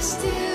still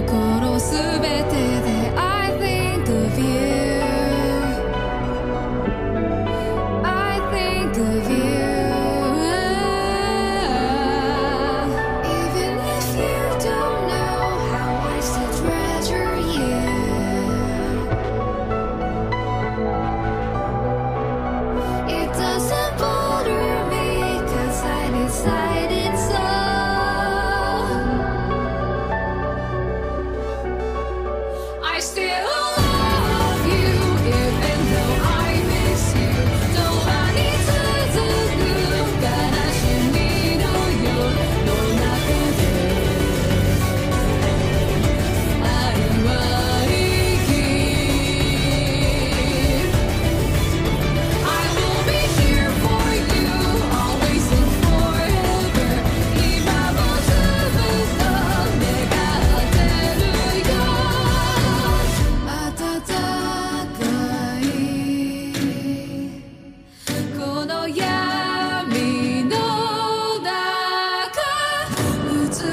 心すべて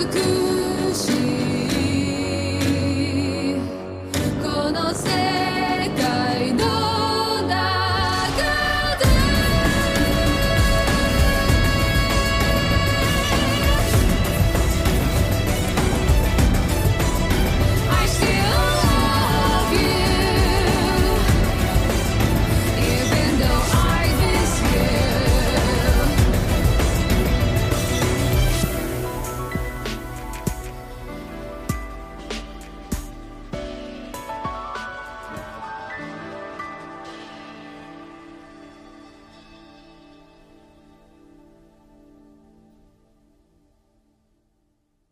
good.